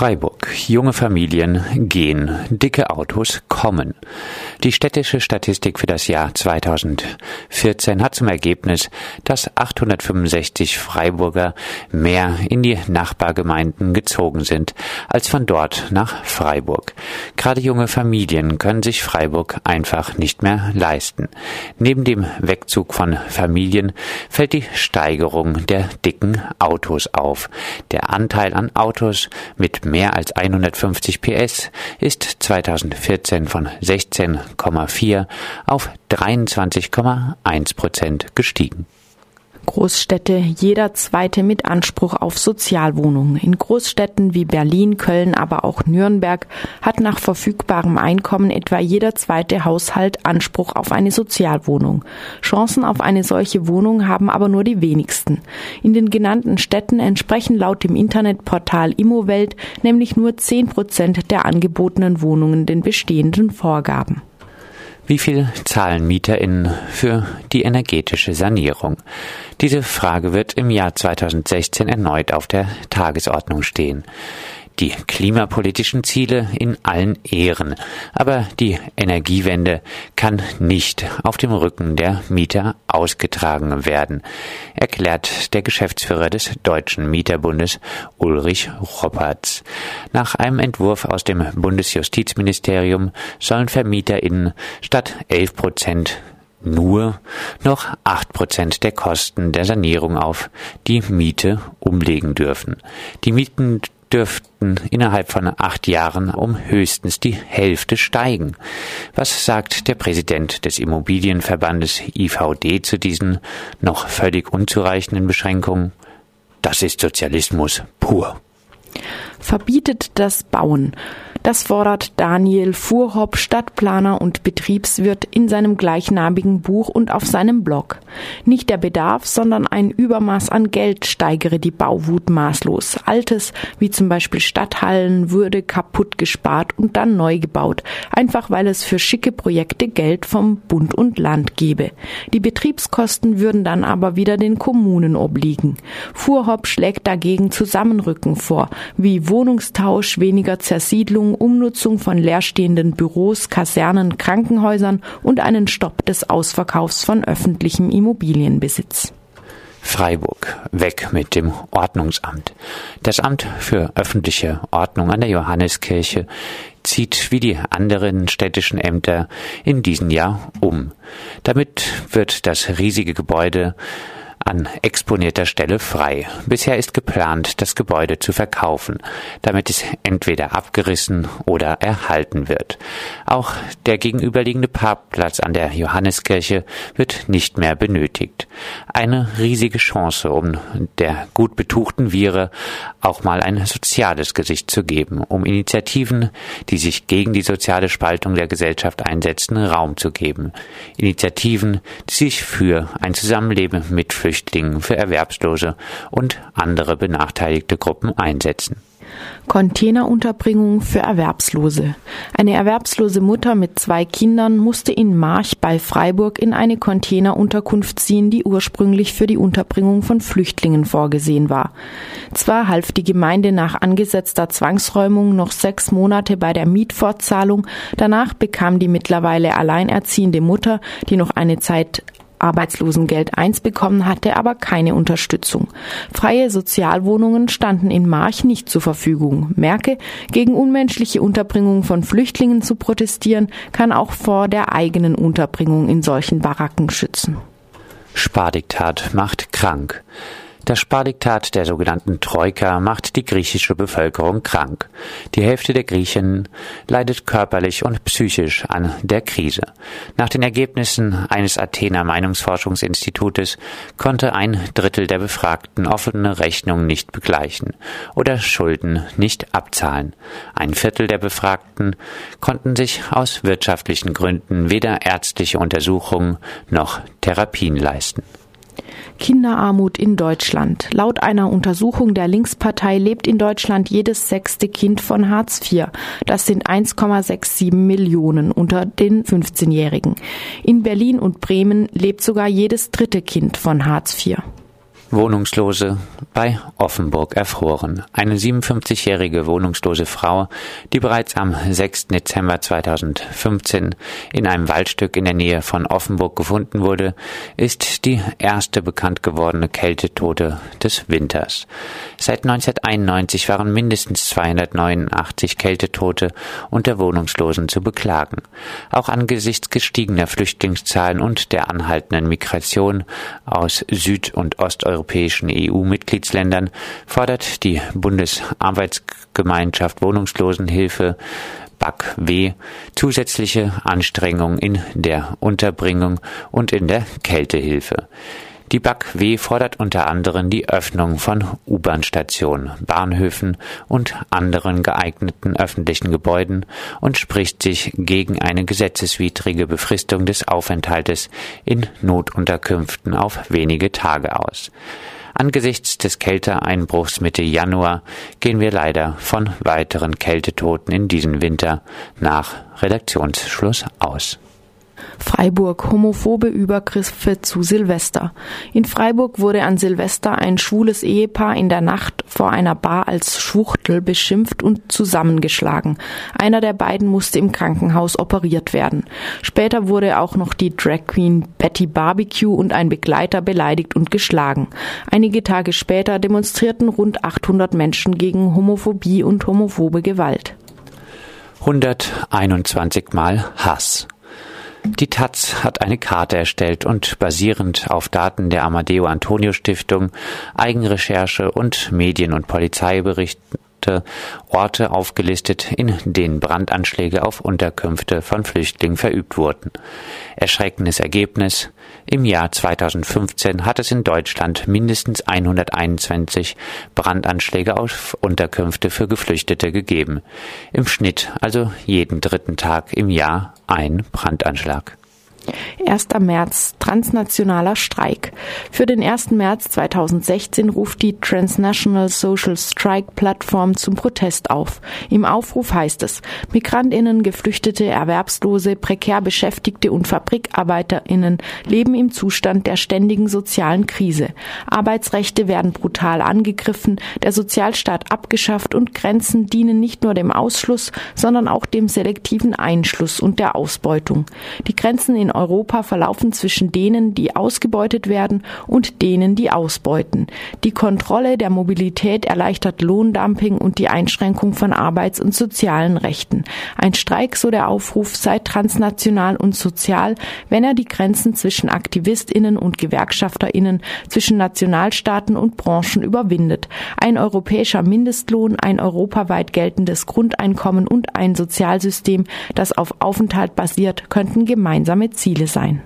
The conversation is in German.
Freiburg. Junge Familien gehen, dicke Autos kommen. Die städtische Statistik für das Jahr 2014 hat zum Ergebnis, dass 865 Freiburger mehr in die Nachbargemeinden gezogen sind, als von dort nach Freiburg. Gerade junge Familien können sich Freiburg einfach nicht mehr leisten. Neben dem Wegzug von Familien fällt die Steigerung der dicken Autos auf. Der Anteil an Autos mit mehr als 150 PS ist 2014 von 16,4 auf 23,1 Prozent gestiegen. Großstädte jeder zweite mit Anspruch auf Sozialwohnungen. In Großstädten wie Berlin, Köln, aber auch Nürnberg hat nach verfügbarem Einkommen etwa jeder zweite Haushalt Anspruch auf eine Sozialwohnung. Chancen auf eine solche Wohnung haben aber nur die wenigsten. In den genannten Städten entsprechen laut dem Internetportal Immowelt nämlich nur 10 Prozent der angebotenen Wohnungen den bestehenden Vorgaben. Wie viel zahlen MieterInnen für die energetische Sanierung? Diese Frage wird im Jahr 2016 erneut auf der Tagesordnung stehen die klimapolitischen Ziele in allen Ehren, aber die Energiewende kann nicht auf dem Rücken der Mieter ausgetragen werden, erklärt der Geschäftsführer des Deutschen Mieterbundes Ulrich Roppertz. Nach einem Entwurf aus dem Bundesjustizministerium sollen VermieterInnen statt 11 Prozent nur noch acht Prozent der Kosten der Sanierung auf die Miete umlegen dürfen. Die Mieten dürften innerhalb von acht Jahren um höchstens die Hälfte steigen. Was sagt der Präsident des Immobilienverbandes IVD zu diesen noch völlig unzureichenden Beschränkungen? Das ist Sozialismus pur. Verbietet das Bauen. Das fordert Daniel Fuhrhopp, Stadtplaner und Betriebswirt, in seinem gleichnamigen Buch und auf seinem Blog. Nicht der Bedarf, sondern ein Übermaß an Geld steigere die Bauwut maßlos. Altes, wie zum Beispiel Stadthallen, würde kaputt gespart und dann neu gebaut, einfach weil es für schicke Projekte Geld vom Bund und Land gebe. Die Betriebskosten würden dann aber wieder den Kommunen obliegen. Fuhrhopp schlägt dagegen Zusammenrücken vor, wie Wohnungstausch, weniger Zersiedlung, Umnutzung von leerstehenden Büros, Kasernen, Krankenhäusern und einen Stopp des Ausverkaufs von öffentlichem Immobilienbesitz. Freiburg. Weg mit dem Ordnungsamt. Das Amt für öffentliche Ordnung an der Johanneskirche zieht wie die anderen städtischen Ämter in diesem Jahr um. Damit wird das riesige Gebäude an exponierter Stelle frei. Bisher ist geplant, das Gebäude zu verkaufen, damit es entweder abgerissen oder erhalten wird. Auch der gegenüberliegende Parkplatz an der Johanneskirche wird nicht mehr benötigt. Eine riesige Chance, um der gut betuchten Viere auch mal ein soziales Gesicht zu geben, um Initiativen, die sich gegen die soziale Spaltung der Gesellschaft einsetzen, Raum zu geben. Initiativen, die sich für ein Zusammenleben mit Flüchtlingen, für Erwerbslose und andere benachteiligte Gruppen einsetzen. Containerunterbringung für Erwerbslose. Eine erwerbslose Mutter mit zwei Kindern musste in March bei Freiburg in eine Containerunterkunft ziehen, die ursprünglich für die Unterbringung von Flüchtlingen vorgesehen war. Zwar half die Gemeinde nach angesetzter Zwangsräumung noch sechs Monate bei der Mietfortzahlung, danach bekam die mittlerweile alleinerziehende Mutter, die noch eine Zeit Arbeitslosengeld 1 bekommen hatte, aber keine Unterstützung. Freie Sozialwohnungen standen in March nicht zur Verfügung. Merke, gegen unmenschliche Unterbringung von Flüchtlingen zu protestieren, kann auch vor der eigenen Unterbringung in solchen Baracken schützen. Spardiktat macht krank. Das Spardiktat der sogenannten Troika macht die griechische Bevölkerung krank. Die Hälfte der Griechen leidet körperlich und psychisch an der Krise. Nach den Ergebnissen eines Athener Meinungsforschungsinstitutes konnte ein Drittel der Befragten offene Rechnungen nicht begleichen oder Schulden nicht abzahlen. Ein Viertel der Befragten konnten sich aus wirtschaftlichen Gründen weder ärztliche Untersuchungen noch Therapien leisten. Kinderarmut in Deutschland. Laut einer Untersuchung der Linkspartei lebt in Deutschland jedes sechste Kind von Hartz IV. Das sind 1,67 Millionen unter den 15-Jährigen. In Berlin und Bremen lebt sogar jedes dritte Kind von Hartz IV. Wohnungslose bei Offenburg erfroren. Eine 57-jährige wohnungslose Frau, die bereits am 6. Dezember 2015 in einem Waldstück in der Nähe von Offenburg gefunden wurde, ist die erste bekannt gewordene Kältetote des Winters. Seit 1991 waren mindestens 289 Kältetote unter Wohnungslosen zu beklagen. Auch angesichts gestiegener Flüchtlingszahlen und der anhaltenden Migration aus Süd- und Osteuropa europäischen EU-Mitgliedsländern fordert die Bundesarbeitsgemeinschaft Wohnungslosenhilfe BAK-W zusätzliche Anstrengungen in der Unterbringung und in der Kältehilfe. Die BAK-W fordert unter anderem die Öffnung von U-Bahn-Stationen, Bahnhöfen und anderen geeigneten öffentlichen Gebäuden und spricht sich gegen eine gesetzeswidrige Befristung des Aufenthaltes in Notunterkünften auf wenige Tage aus. Angesichts des Kälteeinbruchs Mitte Januar gehen wir leider von weiteren Kältetoten in diesem Winter nach Redaktionsschluss aus. Freiburg homophobe Übergriffe zu Silvester. In Freiburg wurde an Silvester ein schwules Ehepaar in der Nacht vor einer Bar als Schwuchtel beschimpft und zusammengeschlagen. Einer der beiden musste im Krankenhaus operiert werden. Später wurde auch noch die Drag Queen Betty Barbecue und ein Begleiter beleidigt und geschlagen. Einige Tage später demonstrierten rund 800 Menschen gegen Homophobie und homophobe Gewalt. 121 Mal Hass. Die Taz hat eine Karte erstellt und basierend auf Daten der Amadeo Antonio Stiftung, Eigenrecherche und Medien- und Polizeiberichten Orte aufgelistet, in denen Brandanschläge auf Unterkünfte von Flüchtlingen verübt wurden. Erschreckendes Ergebnis. Im Jahr 2015 hat es in Deutschland mindestens 121 Brandanschläge auf Unterkünfte für Geflüchtete gegeben. Im Schnitt also jeden dritten Tag im Jahr ein Brandanschlag. 1. März, transnationaler Streik. Für den 1. März 2016 ruft die Transnational Social Strike Plattform zum Protest auf. Im Aufruf heißt es, Migrantinnen, Geflüchtete, Erwerbslose, prekär Beschäftigte und Fabrikarbeiterinnen leben im Zustand der ständigen sozialen Krise. Arbeitsrechte werden brutal angegriffen, der Sozialstaat abgeschafft und Grenzen dienen nicht nur dem Ausschluss, sondern auch dem selektiven Einschluss und der Ausbeutung. Die Grenzen in Europa verlaufen zwischen denen, die ausgebeutet werden und denen, die ausbeuten. Die Kontrolle der Mobilität erleichtert Lohndumping und die Einschränkung von Arbeits- und sozialen Rechten. Ein Streik, so der Aufruf, sei transnational und sozial, wenn er die Grenzen zwischen Aktivistinnen und Gewerkschafterinnen, zwischen Nationalstaaten und Branchen überwindet. Ein europäischer Mindestlohn, ein europaweit geltendes Grundeinkommen und ein Sozialsystem, das auf Aufenthalt basiert, könnten gemeinsame Ziele sein.